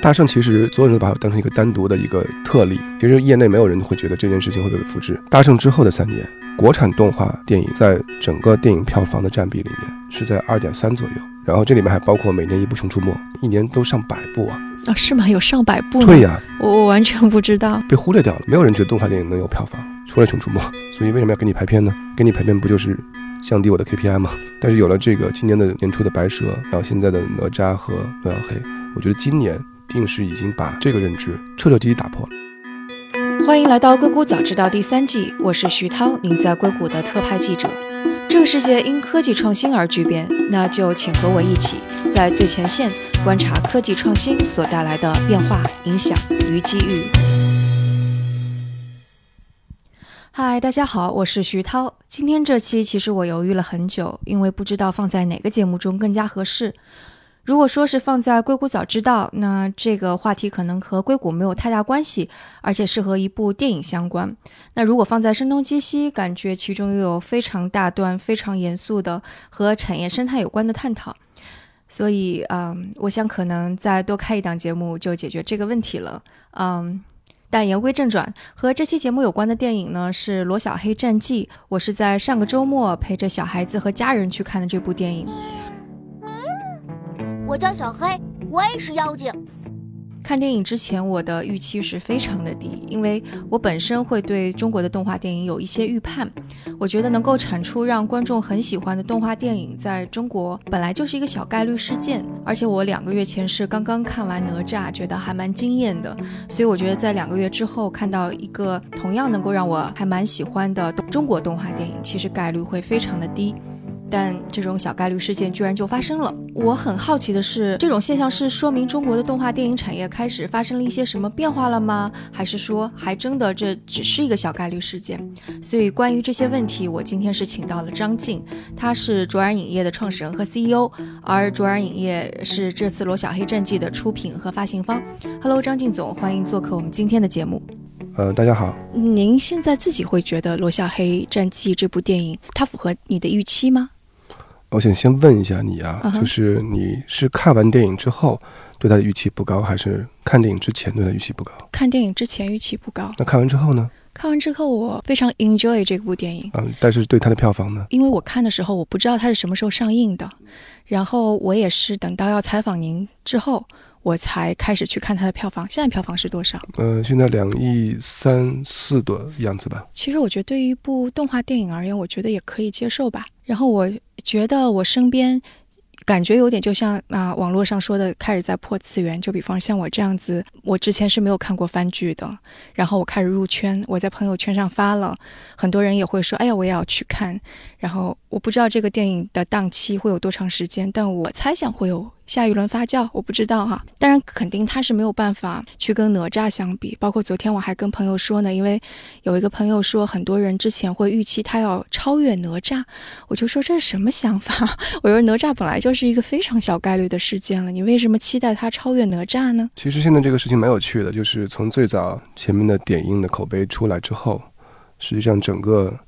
大圣其实所有人都把它当成一个单独的一个特例，其实业内没有人会觉得这件事情会被复制。大圣之后的三年，国产动画电影在整个电影票房的占比里面是在二点三左右，然后这里面还包括每年一部《熊出没》，一年都上百部啊。啊，是吗？有上百部？对呀，我我完全不知道，被忽略掉了。没有人觉得动画电影能有票房，除了《熊出没》，所以为什么要给你排片呢？给你排片不就是降低我的 KPI 吗？但是有了这个今年的年初的白蛇，然后现在的哪吒和诺亚黑，我觉得今年。定是已经把这个认知彻彻底底打破了。欢迎来到《硅谷早知道》第三季，我是徐涛，您在硅谷的特派记者。这个世界因科技创新而巨变，那就请和我一起在最前线观察科技创新所带来的变化、影响与机遇。嗨，大家好，我是徐涛。今天这期其实我犹豫了很久，因为不知道放在哪个节目中更加合适。如果说是放在硅谷早知道，那这个话题可能和硅谷没有太大关系，而且是和一部电影相关。那如果放在声东击西，感觉其中又有非常大段、非常严肃的和产业生态有关的探讨。所以，嗯，我想可能再多开一档节目就解决这个问题了。嗯，但言归正传，和这期节目有关的电影呢是《罗小黑战记》，我是在上个周末陪着小孩子和家人去看的这部电影。我叫小黑，我也是妖精。看电影之前，我的预期是非常的低，因为我本身会对中国的动画电影有一些预判。我觉得能够产出让观众很喜欢的动画电影，在中国本来就是一个小概率事件。而且我两个月前是刚刚看完哪吒，觉得还蛮惊艳的，所以我觉得在两个月之后看到一个同样能够让我还蛮喜欢的中国动画电影，其实概率会非常的低。但这种小概率事件居然就发生了。我很好奇的是，这种现象是说明中国的动画电影产业开始发生了一些什么变化了吗？还是说还真的这只是一个小概率事件？所以关于这些问题，我今天是请到了张静，他是卓尔影业的创始人和 CEO，而卓尔影业是这次《罗小黑战记》的出品和发行方。Hello，张静总，欢迎做客我们今天的节目。呃，大家好。您现在自己会觉得《罗小黑战记》这部电影它符合你的预期吗？我想先问一下你啊，就是你是看完电影之后对他的预期不高，还是看电影之前对他预期不高？看电影之前预期不高。那看完之后呢？看完之后我非常 enjoy 这部电影。嗯，但是对它的票房呢？因为我看的时候我不知道它是什么时候上映的，然后我也是等到要采访您之后，我才开始去看它的票房。现在票房是多少？呃，现在两亿三四的样子吧。其实我觉得对于一部动画电影而言，我觉得也可以接受吧。然后我。觉得我身边，感觉有点就像啊，网络上说的开始在破次元。就比方像我这样子，我之前是没有看过番剧的，然后我开始入圈，我在朋友圈上发了，很多人也会说，哎呀，我也要去看。然后我不知道这个电影的档期会有多长时间，但我猜想会有。下一轮发酵，我不知道哈。当然，肯定他是没有办法去跟哪吒相比。包括昨天我还跟朋友说呢，因为有一个朋友说，很多人之前会预期他要超越哪吒，我就说这是什么想法？我说哪吒本来就是一个非常小概率的事件了，你为什么期待他超越哪吒呢？其实现在这个事情蛮有趣的，就是从最早前面的点映的口碑出来之后，实际上整个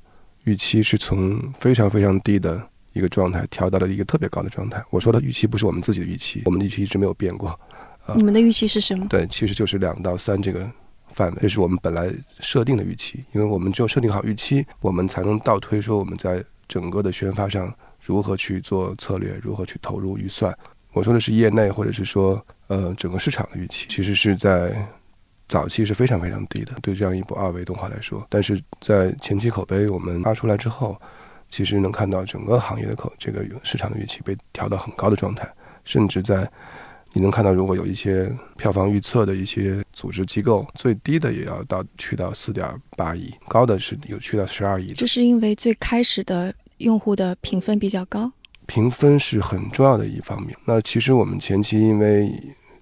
预期是从非常非常低的。一个状态调到了一个特别高的状态。我说的预期不是我们自己的预期，我们的预期一直没有变过。你们的预期是什么？对，其实就是两到三这个范围，这是我们本来设定的预期。因为我们只有设定好预期，我们才能倒推说我们在整个的宣发上如何去做策略，如何去投入预算。我说的是业内或者是说呃整个市场的预期，其实是在早期是非常非常低的，对这样一部二维动画来说。但是在前期口碑我们发出来之后。其实能看到整个行业的口，这个市场的预期被调到很高的状态，甚至在你能看到，如果有一些票房预测的一些组织机构，最低的也要到去到四点八亿，高的是有去到十二亿。这是因为最开始的用户的评分比较高，评分是很重要的一方面。那其实我们前期因为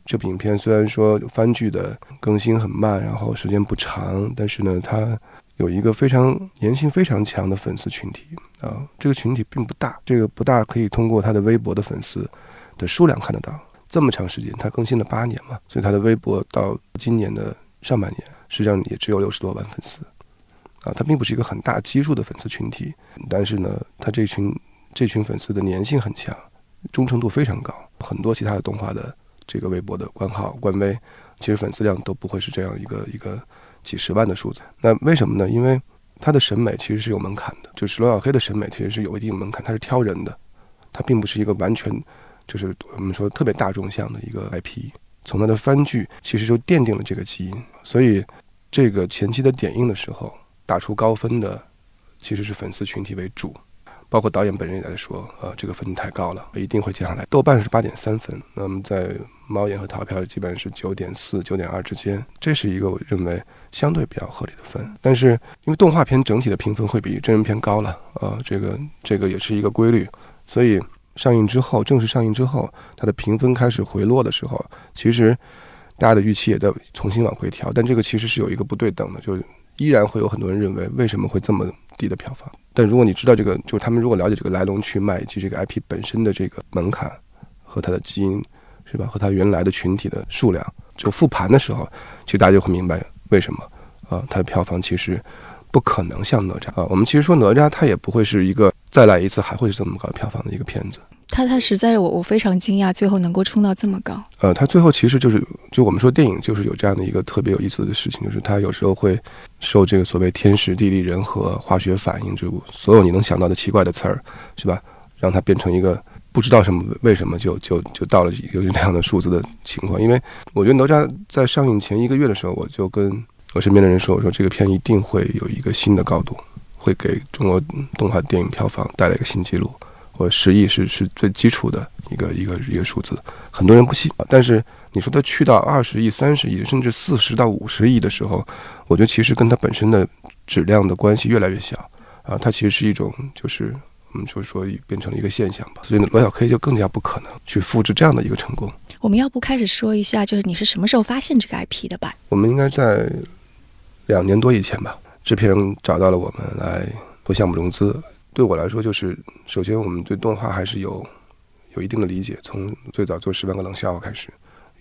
这部影片虽然说番剧的更新很慢，然后时间不长，但是呢，它。有一个非常粘性非常强的粉丝群体啊，这个群体并不大，这个不大可以通过他的微博的粉丝的数量看得到。这么长时间，他更新了八年嘛，所以他的微博到今年的上半年，实际上也只有六十多万粉丝啊，他并不是一个很大基数的粉丝群体，但是呢，他这群这群粉丝的粘性很强，忠诚度非常高，很多其他的动画的这个微博的官号、官微，其实粉丝量都不会是这样一个一个几十万的数字。那为什么呢？因为他的审美其实是有门槛的，就是罗小黑的审美其实是有一定门槛，他是挑人的，他并不是一个完全就是我们说特别大众向的一个 IP。从他的番剧其实就奠定了这个基因，所以这个前期的点映的时候打出高分的其实是粉丝群体为主。包括导演本人也在说，呃，这个分太高了，一定会降下来。豆瓣是八点三分，那么在猫眼和淘票基本上是九点四、九点二之间，这是一个我认为相对比较合理的分。但是因为动画片整体的评分会比真人片高了，呃，这个这个也是一个规律，所以上映之后，正式上映之后，它的评分开始回落的时候，其实大家的预期也在重新往回调。但这个其实是有一个不对等的，就是依然会有很多人认为，为什么会这么低的票房？但如果你知道这个，就是他们如果了解这个来龙去脉以及这个 IP 本身的这个门槛和它的基因，是吧？和它原来的群体的数量，就复盘的时候，其实大家就会明白为什么啊，它的票房其实不可能像哪吒啊。我们其实说哪吒，它也不会是一个再来一次还会是这么高的票房的一个片子。它它实在是我我非常惊讶，最后能够冲到这么高。呃，它最后其实就是就我们说电影就是有这样的一个特别有意思的事情，就是它有时候会受这个所谓天时地利人和化学反应，就所有你能想到的奇怪的词儿，是吧？让它变成一个不知道什么为什么就就就到了有这样的数字的情况。因为我觉得哪吒在上映前一个月的时候，我就跟我身边的人说，我说这个片一定会有一个新的高度，会给中国动画电影票房带来一个新纪录。我十亿是是最基础的一个一个一个数字，很多人不信。但是你说它去到二十亿、三十亿，甚至四十到五十亿的时候，我觉得其实跟它本身的质量的关系越来越小啊，它其实是一种就是我们就说变成了一个现象吧。所以罗小 K 就更加不可能去复制这样的一个成功。我们要不开始说一下，就是你是什么时候发现这个 IP 的吧？我们应该在两年多以前吧，制片人找到了我们来做项目融资。对我来说，就是首先我们对动画还是有有一定的理解。从最早做《十万个冷笑话》开始，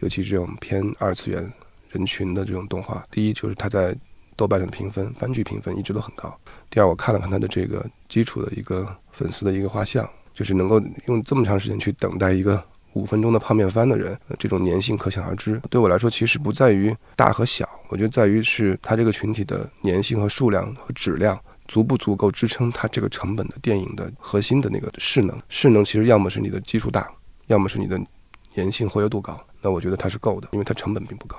尤其是这种偏二次元人群的这种动画，第一就是它在豆瓣上评分、番剧评分一直都很高。第二，我看了看它的这个基础的一个粉丝的一个画像，就是能够用这么长时间去等待一个五分钟的泡面番的人，这种粘性可想而知。对我来说，其实不在于大和小，我觉得在于是它这个群体的粘性和数量和质量。足不足够支撑它这个成本的电影的核心的那个势能？势能其实要么是你的基数大，要么是你的粘性活跃度高。那我觉得它是够的，因为它成本并不高。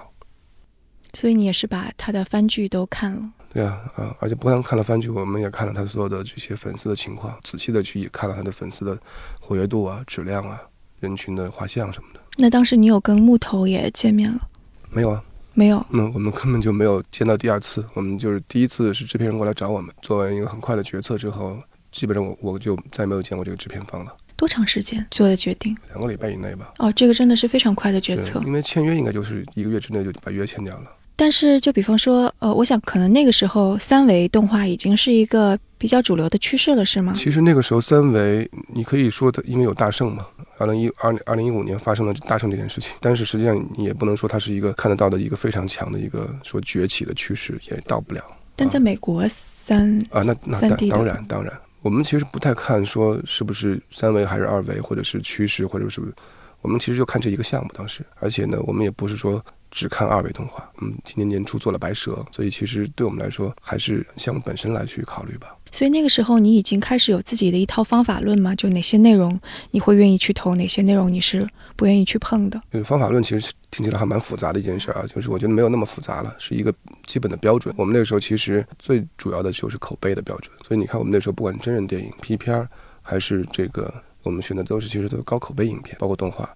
所以你也是把他的番剧都看了？对啊，啊，而且不但看了番剧，我们也看了他所有的这些粉丝的情况，仔细的去看了他的粉丝的活跃度啊、质量啊、人群的画像什么的。那当时你有跟木头也见面了？没有啊。没有，那我们根本就没有见到第二次。我们就是第一次是制片人过来找我们，做完一个很快的决策之后，基本上我我就再也没有见过这个制片方了。多长时间做的决定？两个礼拜以内吧。哦，这个真的是非常快的决策。因为签约应该就是一个月之内就把约签掉了。但是就比方说，呃，我想可能那个时候三维动画已经是一个比较主流的趋势了，是吗？其实那个时候三维，你可以说它因为有大圣嘛。二零一二二零一五年发生了大圣这件事情，但是实际上你也不能说它是一个看得到的一个非常强的一个说崛起的趋势，也到不了。但在美国三啊，那那当然当然，我们其实不太看说是不是三维还是二维，或者是趋势，或者是不是我们其实就看这一个项目当时，而且呢，我们也不是说。只看二维动画，嗯，今年年初做了白蛇，所以其实对我们来说还是项目本身来去考虑吧。所以那个时候你已经开始有自己的一套方法论吗？就哪些内容你会愿意去投，哪些内容你是不愿意去碰的？方法论其实听起来还蛮复杂的一件事啊，就是我觉得没有那么复杂了，是一个基本的标准。我们那个时候其实最主要的就是口碑的标准，所以你看我们那时候不管真人电影、P 片儿还是这个，我们选的都是其实都是高口碑影片，包括动画。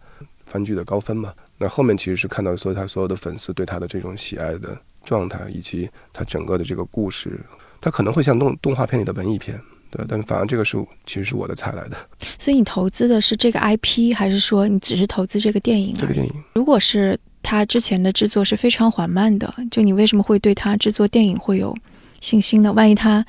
番剧的高分嘛，那后面其实是看到说他所有的粉丝对他的这种喜爱的状态，以及他整个的这个故事，他可能会像动动画片里的文艺片，对，但反而这个是其实是我的菜来的。所以你投资的是这个 IP，还是说你只是投资这个电影？这个电影，如果是他之前的制作是非常缓慢的，就你为什么会对他制作电影会有信心呢？万一他？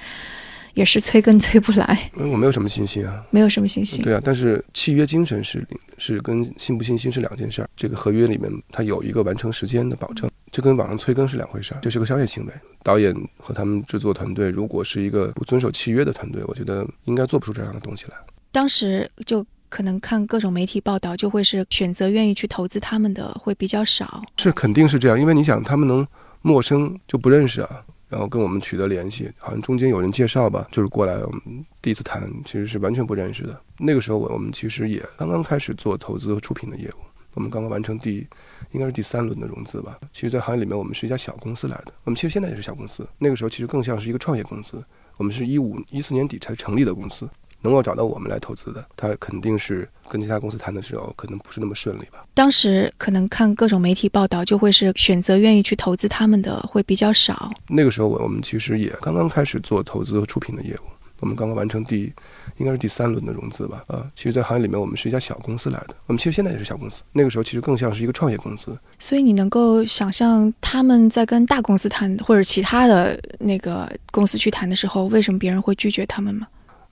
也是催更催不来，我没有什么信心啊，没有什么信心。对啊，但是契约精神是是跟信不信心是两件事儿。这个合约里面它有一个完成时间的保证，这跟网上催更是两回事儿，这是个商业行为。导演和他们制作团队如果是一个不遵守契约的团队，我觉得应该做不出这样的东西来。当时就。可能看各种媒体报道，就会是选择愿意去投资他们的会比较少。是肯定是这样，因为你想，他们能陌生就不认识啊，然后跟我们取得联系，好像中间有人介绍吧，就是过来我们第一次谈，其实是完全不认识的。那个时候我我们其实也刚刚开始做投资和出品的业务，我们刚刚完成第应该是第三轮的融资吧。其实，在行业里面，我们是一家小公司来的，我们其实现在也是小公司，那个时候其实更像是一个创业公司。我们是一五一四年底才成立的公司，能够找到我们来投资的，他肯定是跟其他公司谈的时候可能不是那么顺利吧。当时可能看各种媒体报道，就会是选择愿意去投资他们的会比较少。那个时候我我们其实也刚刚开始做投资和出品的业务，我们刚刚完成第应该是第三轮的融资吧。啊，其实，在行业里面，我们是一家小公司来的，我们其实现在也是小公司，那个时候其实更像是一个创业公司。所以你能够想象他们在跟大公司谈或者其他的那个公司去谈的时候，为什么别人会拒绝他们吗？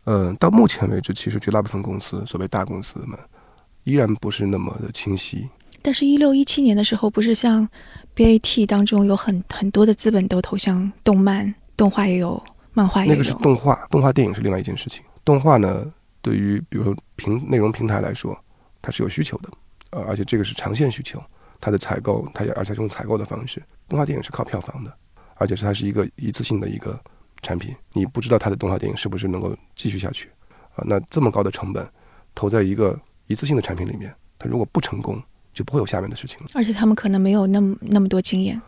呃，到目前为止，其实绝大部分公司，所谓大公司们，依然不是那么的清晰。但是，一六一七年的时候，不是像 BAT 当中有很很多的资本都投向动漫、动画，也有漫画，也有。那个是动画，动画电影是另外一件事情。动画呢，对于比如说平内容平台来说，它是有需求的，呃，而且这个是长线需求，它的采购，它也而且用采购的方式。动画电影是靠票房的，而且是它是一个一次性的一个产品，你不知道它的动画电影是不是能够继续下去，啊，那这么高的成本投在一个一次性的产品里面，它如果不成功，就不会有下面的事情了。而且他们可能没有那么那么多经验。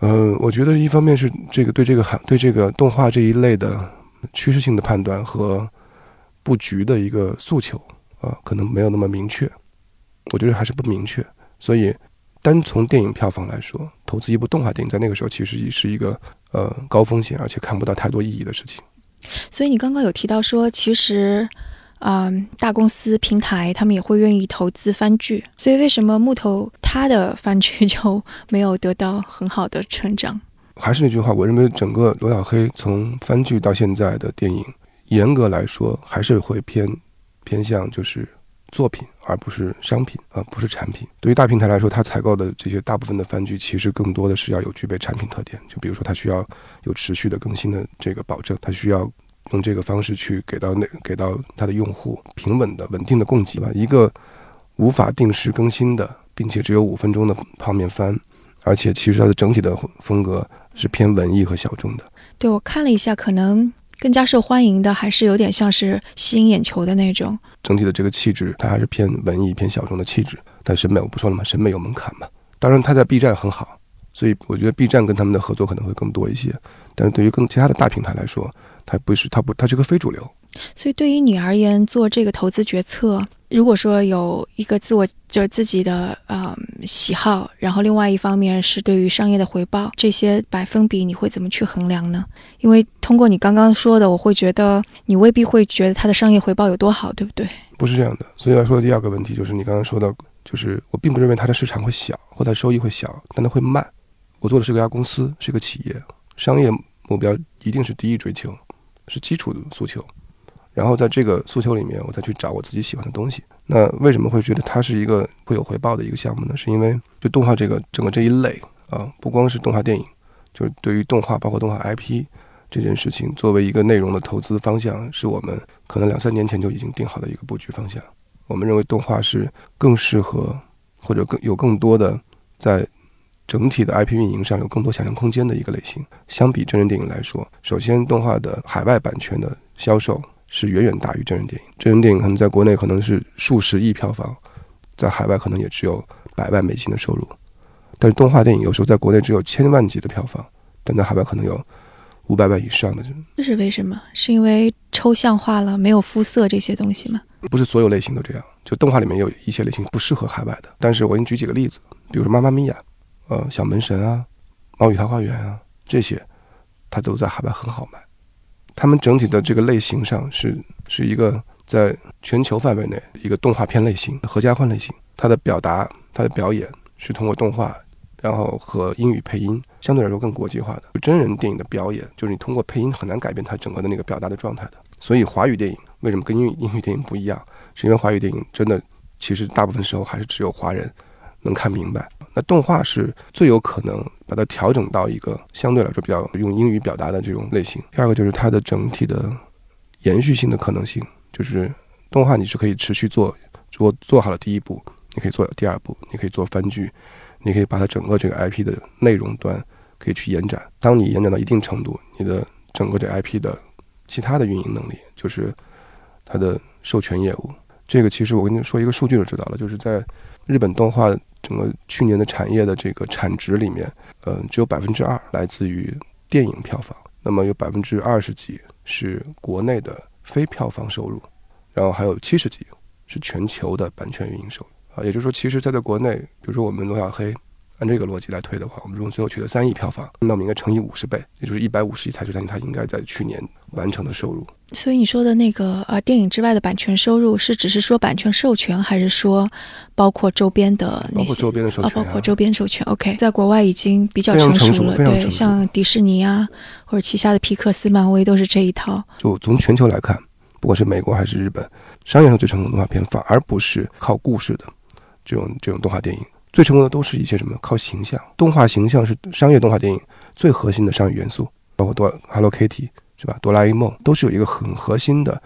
呃，我觉得一方面是这个对这个行对这个动画这一类的趋势性的判断和布局的一个诉求啊、可能没有那么明确。我觉得还是不明确，所以单从电影票房来说，投资一部动画电影在那个时候其实是一个呃高风险，而且看不到太多意义的事情。所以你刚刚有提到说，其实，嗯，大公司平台他们也会愿意投资番剧，所以为什么木头他的番剧就没有得到很好的成长？还是那句话，我认为整个罗小黑从番剧到现在的电影，严格来说还是会偏偏向就是作品，而不是商品啊、不是产品。对于大平台来说，它采购的这些大部分的番剧，其实更多的是要有具备产品特点，就比如说它需要有持续的更新的这个保证，它需要用这个方式去给到那给到它的用户平稳的、稳定的供给吧。一个无法定时更新的，并且只有五分钟的泡面番，而且其实它的整体的风格是偏文艺和小众的。对我看了一下，可能更加受欢迎的还是有点像是吸引眼球的那种。整体的这个气质，它还是偏文艺、偏小众的气质。但审美我不说了嘛，审美有门槛嘛。当然，它在 B 站很好，所以我觉得 B 站跟他们的合作可能会更多一些。但是对于更其他的大平台来说，它不是它不它是个非主流。所以对于你而言，做这个投资决策，如果说有一个自我就是自己的呃喜好，然后另外一方面是对于商业的回报，这些百分比你会怎么去衡量呢？因为通过你刚刚说的，我会觉得你未必会觉得它的商业回报有多好，对不对？不是这样的。所以要说的第二个问题就是你刚刚说的，就是我并不认为它的市场会小或它收益会小，但它会慢。我做的是个家公司，是一个企业，商业目标一定是第一追求，是基础的诉求。然后在这个诉求里面，我再去找我自己喜欢的东西。那为什么会觉得它是一个会有回报的一个项目呢？是因为就动画这个整个这一类啊，不光是动画电影，就是对于动画包括动画 IP 这件事情，作为一个内容的投资方向，是我们可能两三年前就已经定好的一个布局方向。我们认为动画是更适合或者更有更多的在整体的 IP 运营上有更多想象空间的一个类型。相比真人电影来说，首先动画的海外版权的销售是远远大于真人电影。真人电影可能在国内可能是数十亿票房，在海外可能也只有百万美金的收入。但是动画电影有时候在国内只有千万级的票房，但在海外可能有五百万以上的。这是为什么？是因为抽象化了，没有肤色这些东西吗？不是所有类型都这样，就动画里面有一些类型不适合海外的。但是我给你举几个例子，比如说《妈妈咪呀》、呃《小门神》啊、《猫与桃花源》啊这些，它都在海外很好卖。他们整体的这个类型上是是一个在全球范围内一个动画片类型、合家欢类型。它的表达、它的表演是通过动画，然后和英语配音，相对来说更国际化的。真人电影的表演，就是你通过配音很难改变它整个的那个表达的状态的。所以华语电影为什么跟英语英语电影不一样？是因为华语电影真的其实大部分时候还是只有华人能看明白。那动画是最有可能把它调整到一个相对来说比较用英语表达的这种类型。第二个就是它的整体的延续性的可能性，就是动画你是可以持续做如果做好了第一步，你可以做第二步，你可以做番剧，你可以把它整个这个 IP 的内容端可以去延展。当你延展到一定程度，你的整个这 IP 的其他的运营能力，就是它的授权业务。这个其实我跟你说一个数据就知道了，就是在日本动画整个去年的产业的这个产值里面，呃，只有百分之二来自于电影票房，那么有百分之二十几是国内的非票房收入，然后还有七十几是全球的版权运营收入啊。也就是说，其实它在国内，比如说我们罗小黑。按这个逻辑来推的话，我们如果最后取得三亿票房，那我们应该乘以五十倍，也就是一百五十亿才是它应该在去年完成的收入。所以你说的那个呃电影之外的版权收入，是只是说版权授权，还是说包括周边的那些？包括周边的授权，包括周边授权。OK，在国外已经比较成熟了，对，像迪士尼啊，或者旗下的皮克斯、漫威都是这一套。就从全球来看，不管是美国还是日本，商业上最成功的动画片，反而不是靠故事的这种这种动画电影。最成功的都是一些什么？靠形象，动画形象是商业动画电影最核心的商业元素，包括哆 Hello Kitty 是吧？哆啦 A 梦都是有一个很核心的，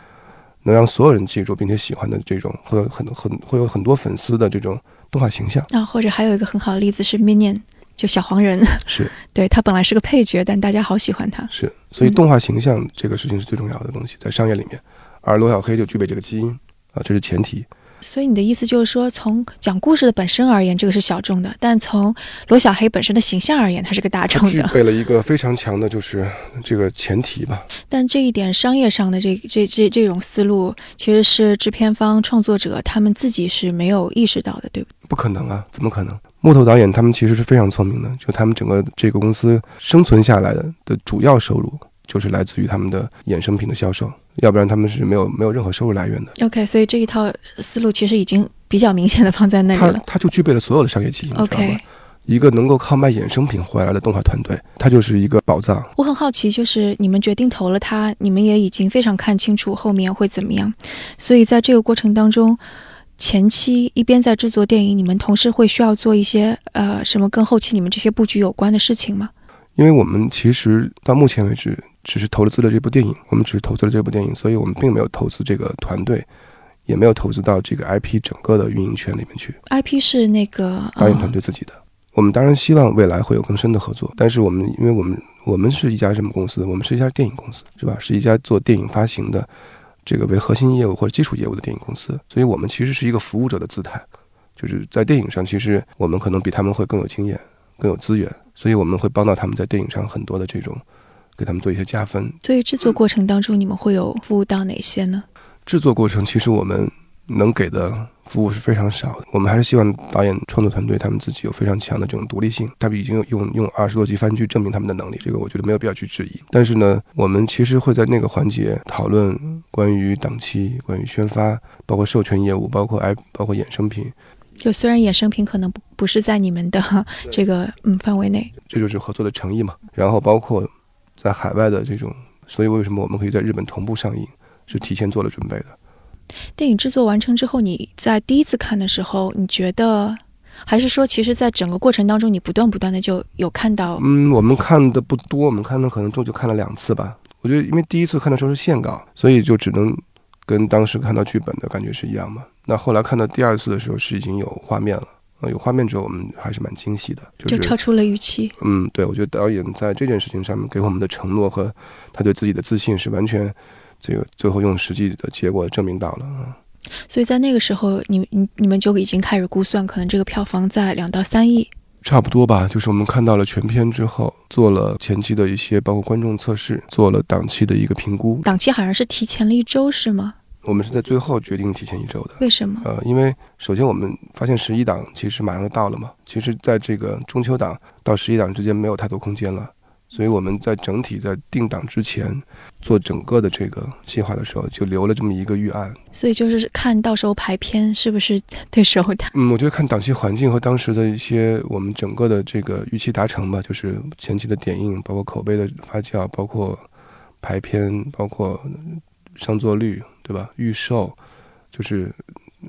能让所有人记住并且喜欢的这种，会有很很会有很多粉丝的这种动画形象。啊，或者还有一个很好的例子是 Minion，就小黄人，是 对他本来是个配角，但大家好喜欢他。是，所以动画形象这个事情是最重要的东西，在商业里面，而罗小黑就具备这个基因啊，这是前提。所以你的意思就是说，从讲故事的本身而言，这个是小众的；但从罗小黑本身的形象而言，它是个大众的。具备了一个非常强的，就是这个前提吧。但这一点商业上的这这这这种思路，其实是制片方、创作者他们自己是没有意识到的，对不？不可能啊，怎么可能？木头导演他们其实是非常聪明的，就他们整个这个公司生存下来的的主要收入。就是来自于他们的衍生品的销售，要不然他们是没有没有任何收入来源的。OK，所以这一套思路其实已经比较明显的放在那里了。它就具备了所有的商业基因，OK，一个能够靠卖衍生品回来的动画团队，它就是一个宝藏。我很好奇，就是你们决定投了它，你们也已经非常看清楚后面会怎么样，所以在这个过程当中，前期一边在制作电影，你们同时会需要做一些呃什么跟后期你们这些布局有关的事情吗？因为我们其实到目前为止。只是投资了这部电影，我们只是投资了这部电影，所以我们并没有投资这个团队，也没有投资到这个 IP 整个的运营圈里面去。IP 是那个导演团队自己的。我们当然希望未来会有更深的合作，但是我们因为我们我们是一家什么公司？我们是一家电影公司，是吧？是一家做电影发行的这个为核心业务或者基础业务的电影公司，所以我们其实是一个服务者的姿态，就是在电影上，其实我们可能比他们会更有经验、更有资源，所以我们会帮到他们在电影上很多的这种。给他们做一些加分。所以制作过程当中，你们会有服务到哪些呢？制作过程其实我们能给的服务是非常少的。我们还是希望导演创作团队他们自己有非常强的这种独立性。他们已经用用二十多集番剧证明他们的能力，这个我觉得没有必要去质疑。但是呢，我们其实会在那个环节讨论关于档期、关于宣发、包括授权业务、包括 I、包括衍生品。就虽然衍生品可能不不是在你们的这个嗯范围内，这就是合作的诚意嘛。然后包括。在海外的这种，所以为什么我们可以在日本同步上映，是提前做了准备的。电影制作完成之后，你在第一次看的时候，你觉得，还是说，其实，在整个过程当中，你不断不断的就有看到？嗯，我们看的不多，我们看的可能就就看了两次吧。我觉得，因为第一次看的时候是线稿，所以就只能跟当时看到剧本的感觉是一样嘛。那后来看到第二次的时候，是已经有画面了。呃，有画面之后，我们还是蛮惊喜的，就超出了预期。嗯，对，我觉得导演在这件事情上面给我们的承诺和他对自己的自信是完全，这个最后用实际的结果证明到了啊。所以在那个时候，你你你们就已经开始估算，可能这个票房在两到三亿，差不多吧。就是我们看到了全片之后，做了前期的一些包括观众测试，做了档期的一个评估。档期好像是提前了一周，是吗？我们是在最后决定提前一周的，为什么？呃，因为首先我们发现十一档其实马上就到了嘛，其实在这个中秋档到十一档之间没有太多空间了，所以我们在整体在定档之前做整个的这个计划的时候，就留了这么一个预案。所以就是看到时候排片是不是对时候的？嗯，我觉得看档期环境和当时的一些我们整个的这个预期达成吧，就是前期的点映，包括口碑的发酵，包括排片，包括上座率。对吧？预售就是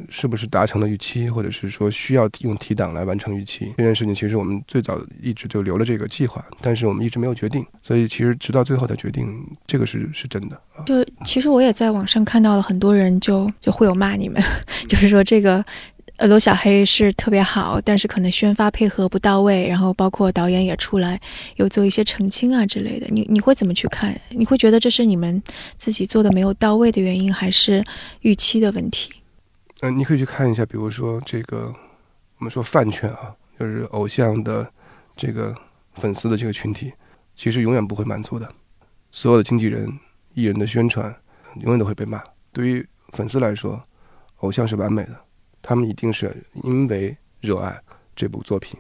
是不是达成了预期，或者是说需要用提档来完成预期这件事情，其实我们最早一直就留了这个计划，但是我们一直没有决定，所以其实直到最后才决定这个是是真的。就其实我也在网上看到了很多人就就会有骂你们，就是说这个。呃，罗小黑是特别好，但是可能宣发配合不到位，然后包括导演也出来有做一些澄清啊之类的。你你会怎么去看？你会觉得这是你们自己做的没有到位的原因，还是预期的问题？嗯，你可以去看一下，比如说这个我们说饭圈啊，就是偶像的这个粉丝的这个群体，其实永远不会满足的。所有的经纪人、艺人的宣传，永远都会被骂。对于粉丝来说，偶像是完美的。他们一定是因为热爱这部作品，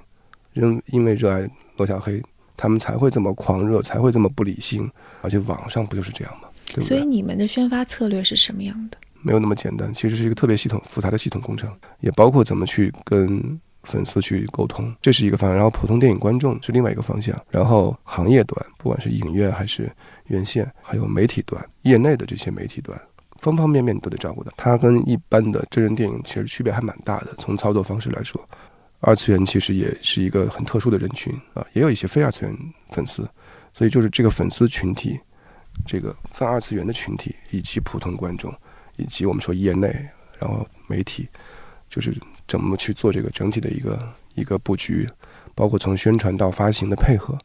因因为热爱罗小黑，他们才会这么狂热，才会这么不理性。而且网上不就是这样吗？对不对？所以你们的宣发策略是什么样的？没有那么简单，其实是一个特别系统、复杂的系统工程，也包括怎么去跟粉丝去沟通，这是一个方向。然后普通电影观众是另外一个方向。然后行业端，不管是影院还是院线，还有媒体端，业内的这些媒体端。方方面面都得照顾的。它跟一般的真人电影其实区别还蛮大的。从操作方式来说，二次元其实也是一个很特殊的人群啊，也有一些非二次元粉丝。所以就是这个粉丝群体，这个泛二次元的群体，以及普通观众，以及我们说业内，然后媒体，就是怎么去做这个整体的一个一个布局，包括从宣传到发行的配合。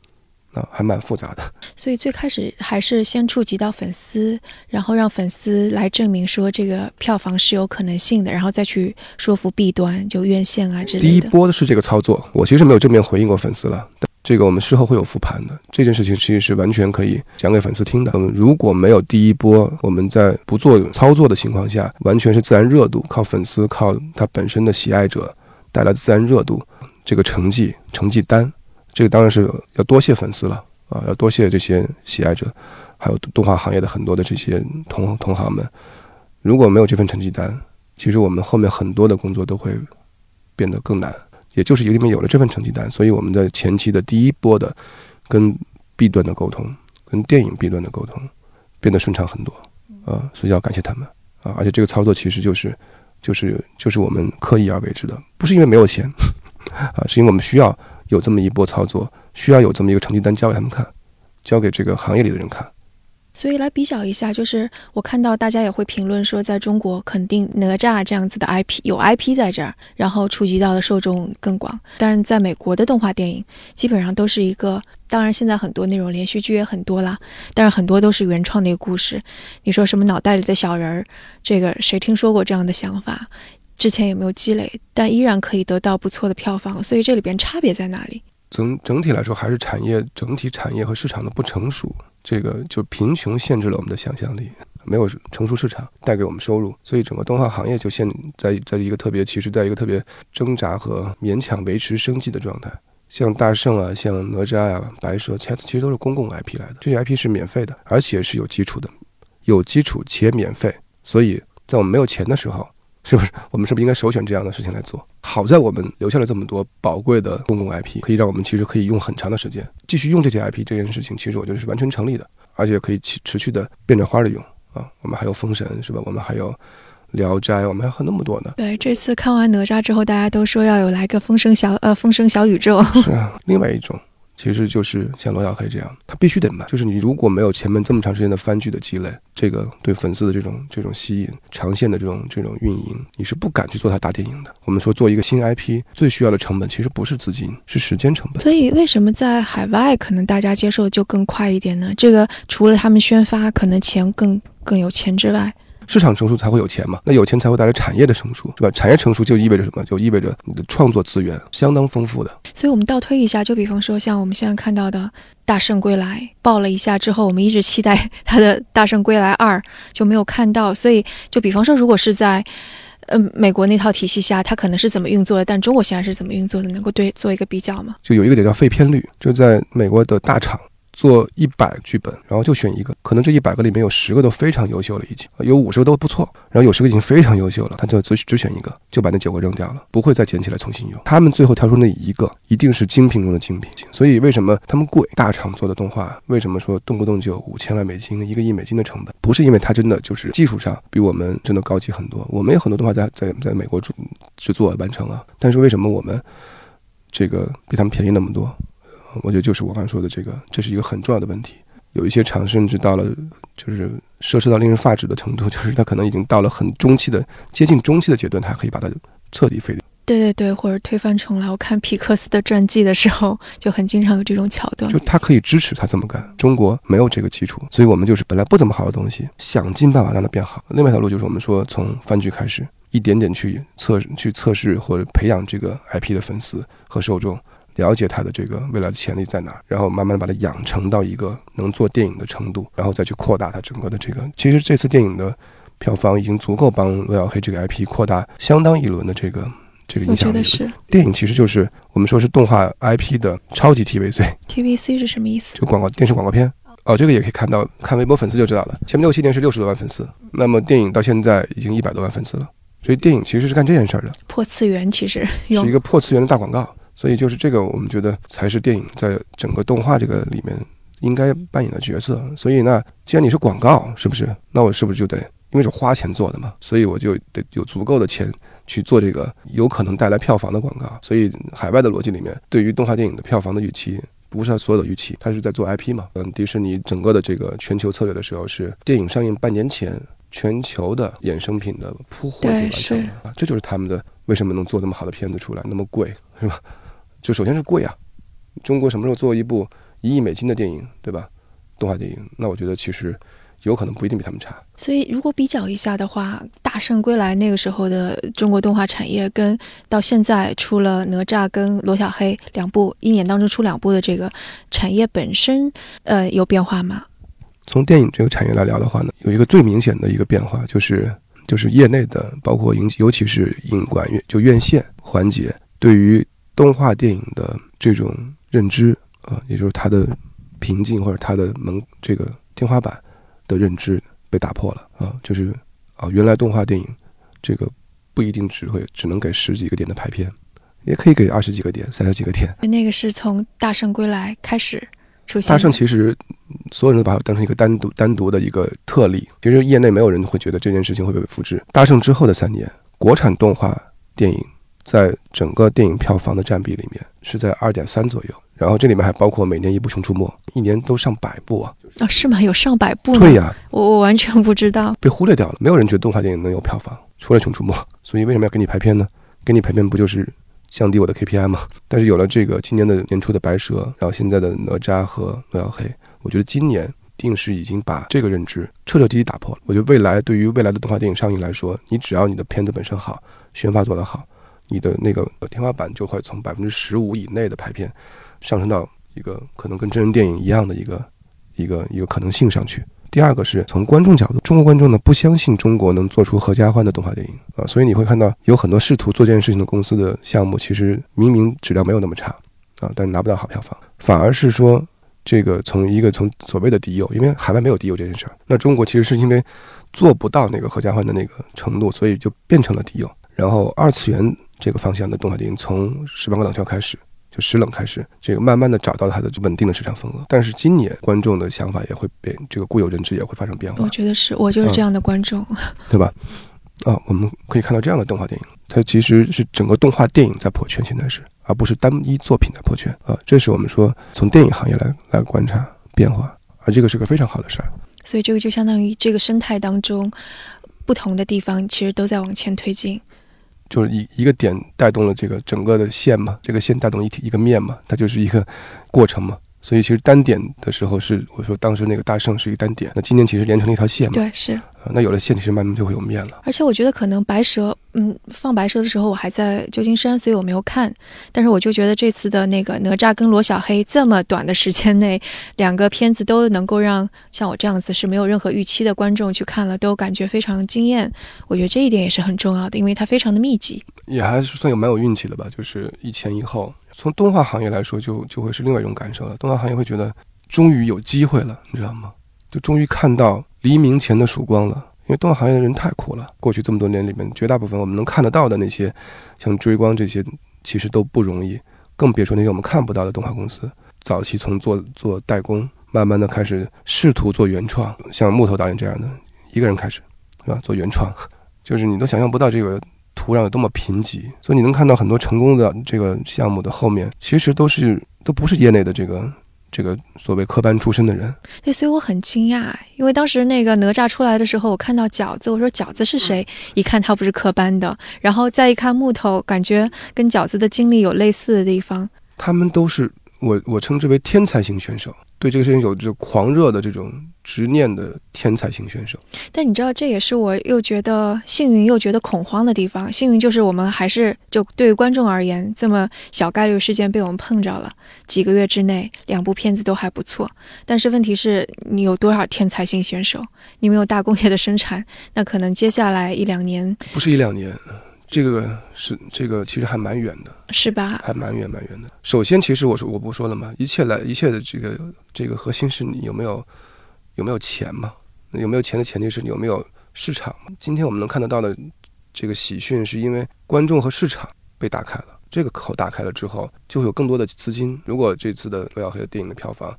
啊，还蛮复杂的。所以最开始还是先触及到粉丝，然后让粉丝来证明说这个票房是有可能性的，然后再去说服弊端，就院线啊之类的。第一波的是这个操作，我其实没有正面回应过粉丝了。这个我们事后会有复盘的。这件事情其实是完全可以讲给粉丝听的。嗯，如果没有第一波，我们在不做操作的情况下，完全是自然热度，靠粉丝，靠他本身的喜爱者带来自然热度，这个成绩成绩单。这个当然是要多谢粉丝了啊，要多谢这些喜爱者，还有动画行业的很多的这些同同行们。如果没有这份成绩单，其实我们后面很多的工作都会变得更难。也就是因为有了这份成绩单，所以我们的前期的第一波的跟 B 端的沟通，跟电影 B 端的沟通变得顺畅很多啊，所以要感谢他们啊。而且这个操作其实就是就是就是我们刻意而为之的，不是因为没有钱 啊，是因为我们需要。有这么一波操作，需要有这么一个成绩单交给他们看，交给这个行业里的人看。所以来比较一下，就是我看到大家也会评论说，在中国肯定哪吒这样子的 IP 有 IP 在这儿，然后触及到的受众更广。但是在美国的动画电影基本上都是一个，当然现在很多那种连续剧也很多啦，但是很多都是原创的一个故事。你说什么脑袋里的小人儿，这个谁听说过这样的想法？之前有没有积累，但依然可以得到不错的票房，所以这里边差别在哪里？整整体来说，还是产业整体产业和市场的不成熟，这个就贫穷限制了我们的想象力，没有成熟市场带给我们收入，所以整个动画行业就现在在一个特别，其实在一个特别挣扎和勉强维持生计的状态。像大圣啊，像哪吒呀、白蛇，其其实都是公共 IP 来的，这些 IP 是免费的，而且是有基础的，有基础且免费，所以在我们没有钱的时候。是不是我们是不是应该首选这样的事情来做？好在我们留下了这么多宝贵的公共 IP，可以让我们其实可以用很长的时间继续用这些 IP。这件事情其实我觉得是完全成立的，而且可以持持续的变着花的用啊。我们还有封神是吧？我们还有聊斋，我们还有那么多呢。对，这次看完哪吒之后，大家都说要有来个风声小呃风声小宇宙。是啊，另外一种。其实就是像罗小黑这样，他必须得卖。就是你如果没有前面这么长时间的番剧的积累，这个对粉丝的这种这种吸引，长线的这种这种运营，你是不敢去做他大电影的。我们说做一个新 IP 最需要的成本，其实不是资金，是时间成本。所以为什么在海外可能大家接受就更快一点呢？这个除了他们宣发可能钱更更有钱之外。市场成熟才会有钱嘛，那有钱才会带来产业的成熟，是吧？产业成熟就意味着什么？就意味着你的创作资源相当丰富的。所以，我们倒推一下，就比方说，像我们现在看到的《大圣归来》爆了一下之后，我们一直期待它的《大圣归来二》就没有看到。所以，就比方说，如果是在，嗯，美国那套体系下，它可能是怎么运作的？但中国现在是怎么运作的？能够对做一个比较吗？就有一个点叫废片率，就在美国的大厂。做一百剧本，然后就选一个，可能这一百个里面有十个都非常优秀了，已经有五十个都不错，然后有十个已经非常优秀了，他就只只选一个，就把那九个扔掉了，不会再捡起来重新用。他们最后挑出那一个，一定是精品中的精品。所以为什么他们贵？大厂做的动画，为什么说动不动就五千万美金、一个亿美金的成本？不是因为它真的就是技术上比我们真的高级很多，我们有很多动画在在在美国制制作完成啊，但是为什么我们这个比他们便宜那么多？我觉得就是我刚才说的这个，这是一个很重要的问题。有一些厂甚至到了就是奢侈到令人发指的程度，就是它可能已经到了很中期的接近中期的阶段，它还可以把它彻底废掉。对对对，或者推翻重来。我看皮克斯的传记的时候，就很经常有这种桥段。就他可以支持他这么干。中国没有这个基础，所以我们就是本来不怎么好的东西，想尽办法让它变好。另外一条路就是我们说从番剧开始，一点点去测去测试或者培养这个 IP 的粉丝和受众。了解它的这个未来的潜力在哪，然后慢慢把它养成到一个能做电影的程度，然后再去扩大它整个的这个。其实这次电影的票房已经足够帮罗小黑这个 IP 扩大相当一轮的这个这个影响力。我觉得是。电影其实就是我们说是动画 IP 的超级 TVC。TVC 是什么意思？就广告电视广告片。哦，这个也可以看到，看微博粉丝就知道了。前面六七年是六十多万粉丝，那么电影到现在已经一百多万粉丝了。所以电影其实是干这件事儿的。破次元其实是一个破次元的大广告。所以就是这个，我们觉得才是电影在整个动画这个里面应该扮演的角色。所以那既然你是广告，是不是？那我是不是就得因为是花钱做的嘛？所以我就得有足够的钱去做这个有可能带来票房的广告。所以海外的逻辑里面，对于动画电影的票房的预期，不是所有的预期，它是在做 IP 嘛？嗯，迪士尼整个的这个全球策略的时候，是电影上映半年前，全球的衍生品的铺货已经完成了啊，这就是他们的为什么能做那么好的片子出来，那么贵，是吧？就首先是贵啊！中国什么时候做一部一亿美金的电影，对吧？动画电影，那我觉得其实有可能不一定比他们差。所以如果比较一下的话，《大圣归来》那个时候的中国动画产业，跟到现在出了哪吒跟罗小黑两部，一年当中出两部的这个产业本身，呃，有变化吗？从电影这个产业来聊的话呢，有一个最明显的一个变化，就是就是业内的，包括影，尤其是影管院就院线环节对于。动画电影的这种认知啊，也就是它的瓶颈或者它的门这个天花板的认知被打破了啊，就是啊，原来动画电影这个不一定只会只能给十几个点的排片，也可以给二十几个点、三十几个点。那个是从《大圣归来》开始出现。大圣其实所有人都把它当成一个单独单独的一个特例，其实业内没有人会觉得这件事情会被复制。大圣之后的三年，国产动画电影。在整个电影票房的占比里面是在二点三左右，然后这里面还包括每年一部《熊出没》，一年都上百部啊！啊，是吗？有上百部？对呀，我我完全不知道，被忽略掉了。没有人觉得动画电影能有票房，除了《熊出没》，所以为什么要给你排片呢？给你排片不就是降低我的 KPI 吗？但是有了这个今年的年初的《白蛇》，然后现在的《哪吒》和《罗小黑》，我觉得今年定是已经把这个认知彻彻底底打破了。我觉得未来对于未来的动画电影上映来说，你只要你的片子本身好，宣发做得好。你的那个天花板就会从百分之十五以内的排片，上升到一个可能跟真人电影一样的一个一个一个可能性上去。第二个是从观众角度，中国观众呢不相信中国能做出合家欢的动画电影啊，所以你会看到有很多试图做这件事情的公司的项目，其实明明质量没有那么差啊，但是拿不到好票房，反而是说这个从一个从所谓的敌友，因为海外没有敌友这件事儿，那中国其实是因为做不到那个合家欢的那个程度，所以就变成了敌友，然后二次元。这个方向的动画电影，从《十八个冷笑》开始，就湿冷开始，这个慢慢的找到它的稳定的市场份额。但是今年观众的想法也会变，这个固有认知也会发生变化。我觉得是我就是这样的观众，对吧？啊，我们可以看到这样的动画电影，它其实是整个动画电影在破圈，现在是，而不是单一作品在破圈啊。这是我们说从电影行业来来观察变化，而这个是个非常好的事儿。所以这个就相当于这个生态当中，不同的地方其实都在往前推进。就是一一个点带动了这个整个的线嘛，这个线带动一体一个面嘛，它就是一个过程嘛。所以其实单点的时候是我说当时那个大圣是一个单点，那今年其实连成了一条线嘛。对，是。那有了线，其实慢慢就会有面了。而且我觉得可能白蛇，嗯，放白蛇的时候我还在旧金山，所以我没有看。但是我就觉得这次的那个哪吒跟罗小黑这么短的时间内，两个片子都能够让像我这样子是没有任何预期的观众去看了，都感觉非常惊艳。我觉得这一点也是很重要的，因为它非常的密集。也还是算有蛮有运气的吧，就是一前一后。从动画行业来说，就就会是另外一种感受了。动画行业会觉得。终于有机会了，你知道吗？就终于看到黎明前的曙光了。因为动画行业的人太苦了，过去这么多年里面，绝大部分我们能看得到的那些，像追光这些，其实都不容易，更别说那些我们看不到的动画公司。早期从做做代工，慢慢的开始试图做原创，像木头导演这样的一个人开始，是吧？做原创，就是你都想象不到这个土壤有多么贫瘠，所以你能看到很多成功的这个项目的后面，其实都是都不是业内的这个。这个所谓科班出身的人，对，所以我很惊讶，因为当时那个哪吒出来的时候，我看到饺子，我说饺子是谁？一看他不是科班的，然后再一看木头，感觉跟饺子的经历有类似的地方。他们都是我我称之为天才型选手。对这个事情有着狂热的这种执念的天才型选手，但你知道，这也是我又觉得幸运又觉得恐慌的地方。幸运就是我们还是就对于观众而言，这么小概率事件被我们碰着了，几个月之内两部片子都还不错。但是问题是，你有多少天才型选手？你没有大工业的生产，那可能接下来一两年不是一两年。这个是这个其实还蛮远的，是吧？还蛮远蛮远的。首先，其实我说我不说了嘛？一切来一切的这个这个核心是你有没有有没有钱嘛？有没有钱的前提是你有没有市场嘛。今天我们能看得到的这个喜讯，是因为观众和市场被打开了。这个口打开了之后，就会有更多的资金。如果这次的罗小黑的电影的票房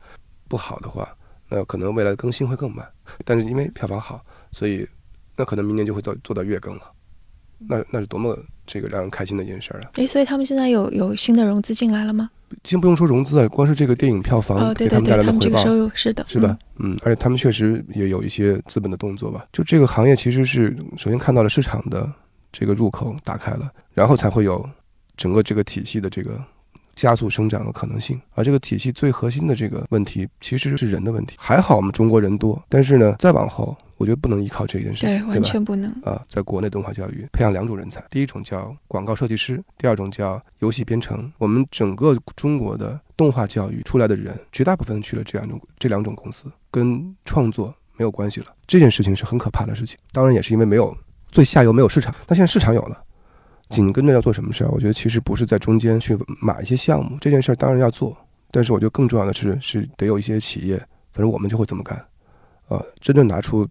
不好的话，那可能未来的更新会更慢。但是因为票房好，所以那可能明年就会做做到月更了。那那是多么这个让人开心的一件事儿啊！诶，所以他们现在有有新的融资进来了吗？先不用说融资啊，光是这个电影票房给他们带来的回报，收入是的，是吧？嗯，而且他们确实也有一些资本的动作吧。就这个行业其实是首先看到了市场的这个入口打开了，然后才会有整个这个体系的这个加速生长的可能性。而这个体系最核心的这个问题其实是人的问题。还好我们中国人多，但是呢，再往后。我觉得不能依靠这件事情，对，完全不能啊！在国内动画教育培养两种人才，第一种叫广告设计师，第二种叫游戏编程。我们整个中国的动画教育出来的人，绝大部分去了这两种这两种公司，跟创作没有关系了。这件事情是很可怕的事情。当然也是因为没有最下游没有市场，但现在市场有了，紧跟着要做什么事儿？我觉得其实不是在中间去买一些项目，这件事儿当然要做，但是我觉得更重要的是是得有一些企业，反正我们就会这么干，呃，真正拿出。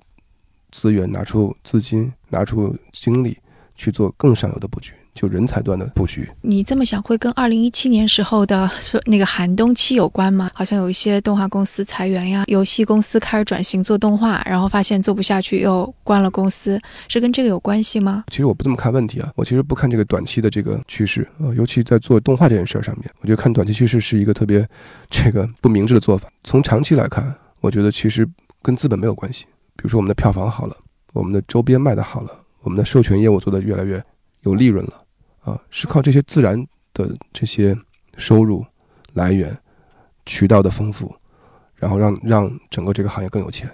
资源拿出资金，拿出精力去做更上游的布局，就人才端的布局。你这么想，会跟二零一七年时候的那个寒冬期有关吗？好像有一些动画公司裁员呀，游戏公司开始转型做动画，然后发现做不下去又关了公司，是跟这个有关系吗？其实我不这么看问题啊，我其实不看这个短期的这个趋势啊，尤其在做动画这件事儿上面，我觉得看短期趋势是一个特别这个不明智的做法。从长期来看，我觉得其实跟资本没有关系。比如说，我们的票房好了，我们的周边卖的好了，我们的授权业务做得越来越有利润了，啊，是靠这些自然的这些收入来源、渠道的丰富，然后让让整个这个行业更有钱，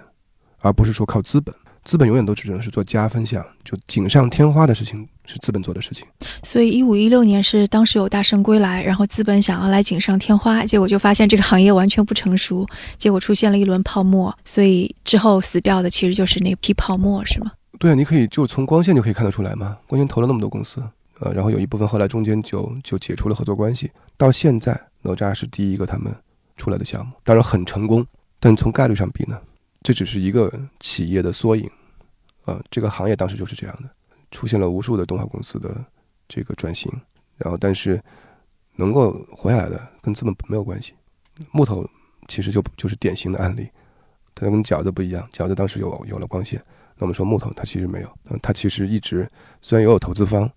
而不是说靠资本。资本永远都只能是做加分项，就锦上添花的事情是资本做的事情。所以一五一六年是当时有大圣归来，然后资本想要来锦上添花，结果就发现这个行业完全不成熟，结果出现了一轮泡沫，所以之后死掉的其实就是那批泡沫，是吗？对啊，你可以就从光线就可以看得出来嘛。光线投了那么多公司，呃，然后有一部分后来中间就就解除了合作关系，到现在哪吒是第一个他们出来的项目，当然很成功，但从概率上比呢？这只是一个企业的缩影，啊，这个行业当时就是这样的，出现了无数的动画公司的这个转型，然后但是能够活下来的跟资本没有关系。木头其实就就是典型的案例，它跟饺子不一样，饺子当时有有了光线，那我们说木头它其实没有，它其实一直虽然也有投资方，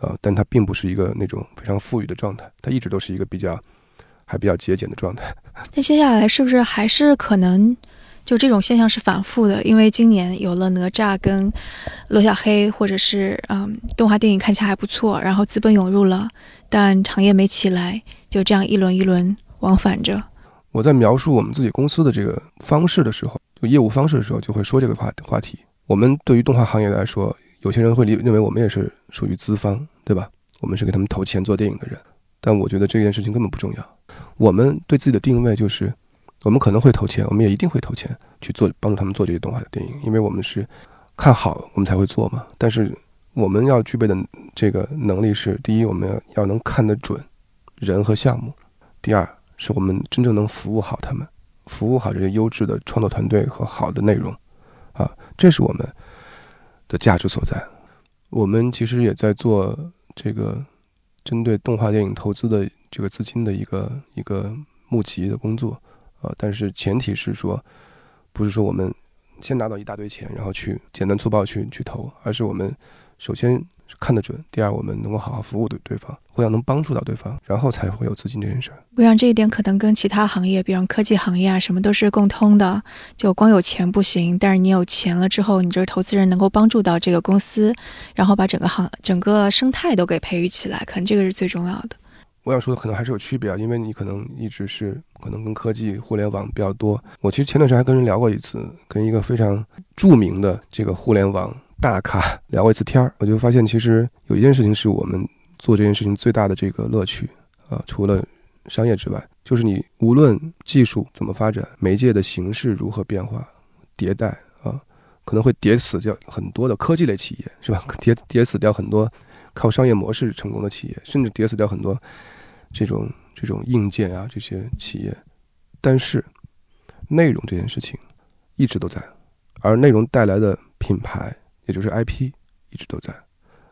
呃，但它并不是一个那种非常富裕的状态，它一直都是一个比较还比较节俭的状态。那接下来是不是还是可能？就这种现象是反复的，因为今年有了哪吒跟罗小黑，或者是嗯动画电影看起来还不错，然后资本涌入了，但行业没起来，就这样一轮一轮往返着。我在描述我们自己公司的这个方式的时候，就业务方式的时候，就会说这个话话题。我们对于动画行业来说，有些人会理认为我们也是属于资方，对吧？我们是给他们投钱做电影的人，但我觉得这件事情根本不重要。我们对自己的定位就是。我们可能会投钱，我们也一定会投钱去做帮助他们做这些动画的电影，因为我们是看好我们才会做嘛。但是我们要具备的这个能力是：第一，我们要要能看得准人和项目；第二，是我们真正能服务好他们，服务好这些优质的创作团队和好的内容，啊，这是我们的价值所在。我们其实也在做这个针对动画电影投资的这个资金的一个一个募集的工作，啊，但是前提是说，不是说我们先拿到一大堆钱，然后去简单粗暴去去投，而是我们首先。看得准。第二，我们能够好好服务对对方，互相能帮助到对方，然后才会有资金这件事儿。我想这一点可能跟其他行业，比方科技行业啊，什么都是共通的。就光有钱不行，但是你有钱了之后，你这个投资人能够帮助到这个公司，然后把整个行、整个生态都给培育起来，可能这个是最重要的。我想说的可能还是有区别啊，因为你可能一直是可能跟科技、互联网比较多。我其实前段时间还跟人聊过一次，跟一个非常著名的这个互联网。大咖聊过一次天儿，我就发现其实有一件事情是我们做这件事情最大的这个乐趣啊，除了商业之外，就是你无论技术怎么发展，媒介的形式如何变化、迭代啊，可能会跌死掉很多的科技类企业，是吧？跌跌死掉很多靠商业模式成功的企业，甚至跌死掉很多这种这种硬件啊这些企业。但是内容这件事情一直都在，而内容带来的品牌。也就是 IP 一直都在，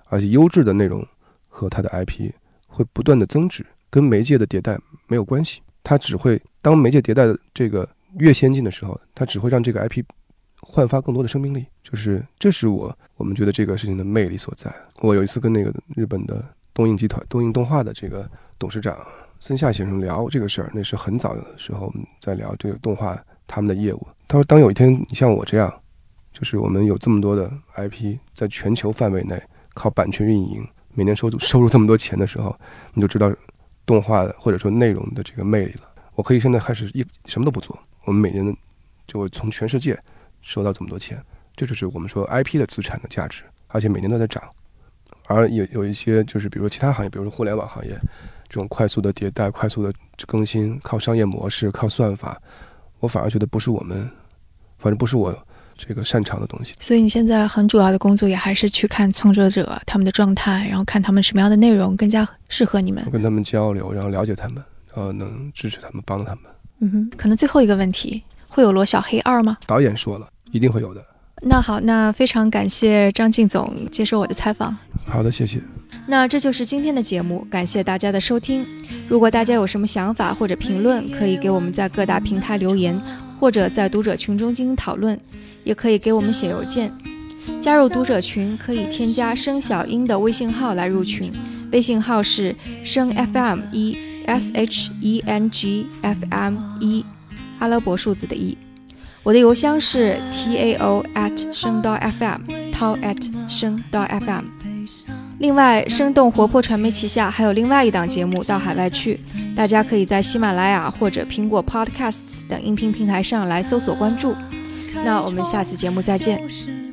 而且优质的内容和它的 IP 会不断的增值，跟媒介的迭代没有关系。它只会当媒介迭代的这个越先进的时候，它只会让这个 IP 焕发更多的生命力。就是这是我我们觉得这个事情的魅力所在。我有一次跟那个日本的东映集团、东映动画的这个董事长森下先生聊这个事儿，那是很早的时候我们在聊这个动画他们的业务。他说，当有一天你像我这样。就是我们有这么多的 IP，在全球范围内靠版权运营，每年收入收入这么多钱的时候，你就知道动画的或者说内容的这个魅力了。我可以现在开始一什么都不做，我们每年就从全世界收到这么多钱，这就是我们说 IP 的资产的价值，而且每年都在涨。而有有一些就是比如说其他行业，比如说互联网行业，这种快速的迭代、快速的更新，靠商业模式、靠算法，我反而觉得不是我们，反正不是我。这个擅长的东西，所以你现在很主要的工作也还是去看创作者他们的状态，然后看他们什么样的内容更加适合你们，跟他们交流，然后了解他们，然后能支持他们，帮他们。嗯哼，可能最后一个问题，会有罗小黑二吗？导演说了，一定会有的。那好，那非常感谢张静总接受我的采访。好的，谢谢。那这就是今天的节目，感谢大家的收听。如果大家有什么想法或者评论，可以给我们在各大平台留言，或者在读者群中进行讨论。也可以给我们写邮件，加入读者群可以添加生小英的微信号来入群，微信号是生 FM 一 S H E N G F M 一，阿拉伯数字的一。我的邮箱是 t a o at 生到 FM tao at 生到 FM。另外，生动活泼传媒旗下还有另外一档节目《到海外去》，大家可以在喜马拉雅或者苹果 Podcasts 等音频平台上来搜索关注。那我们下次节目再见。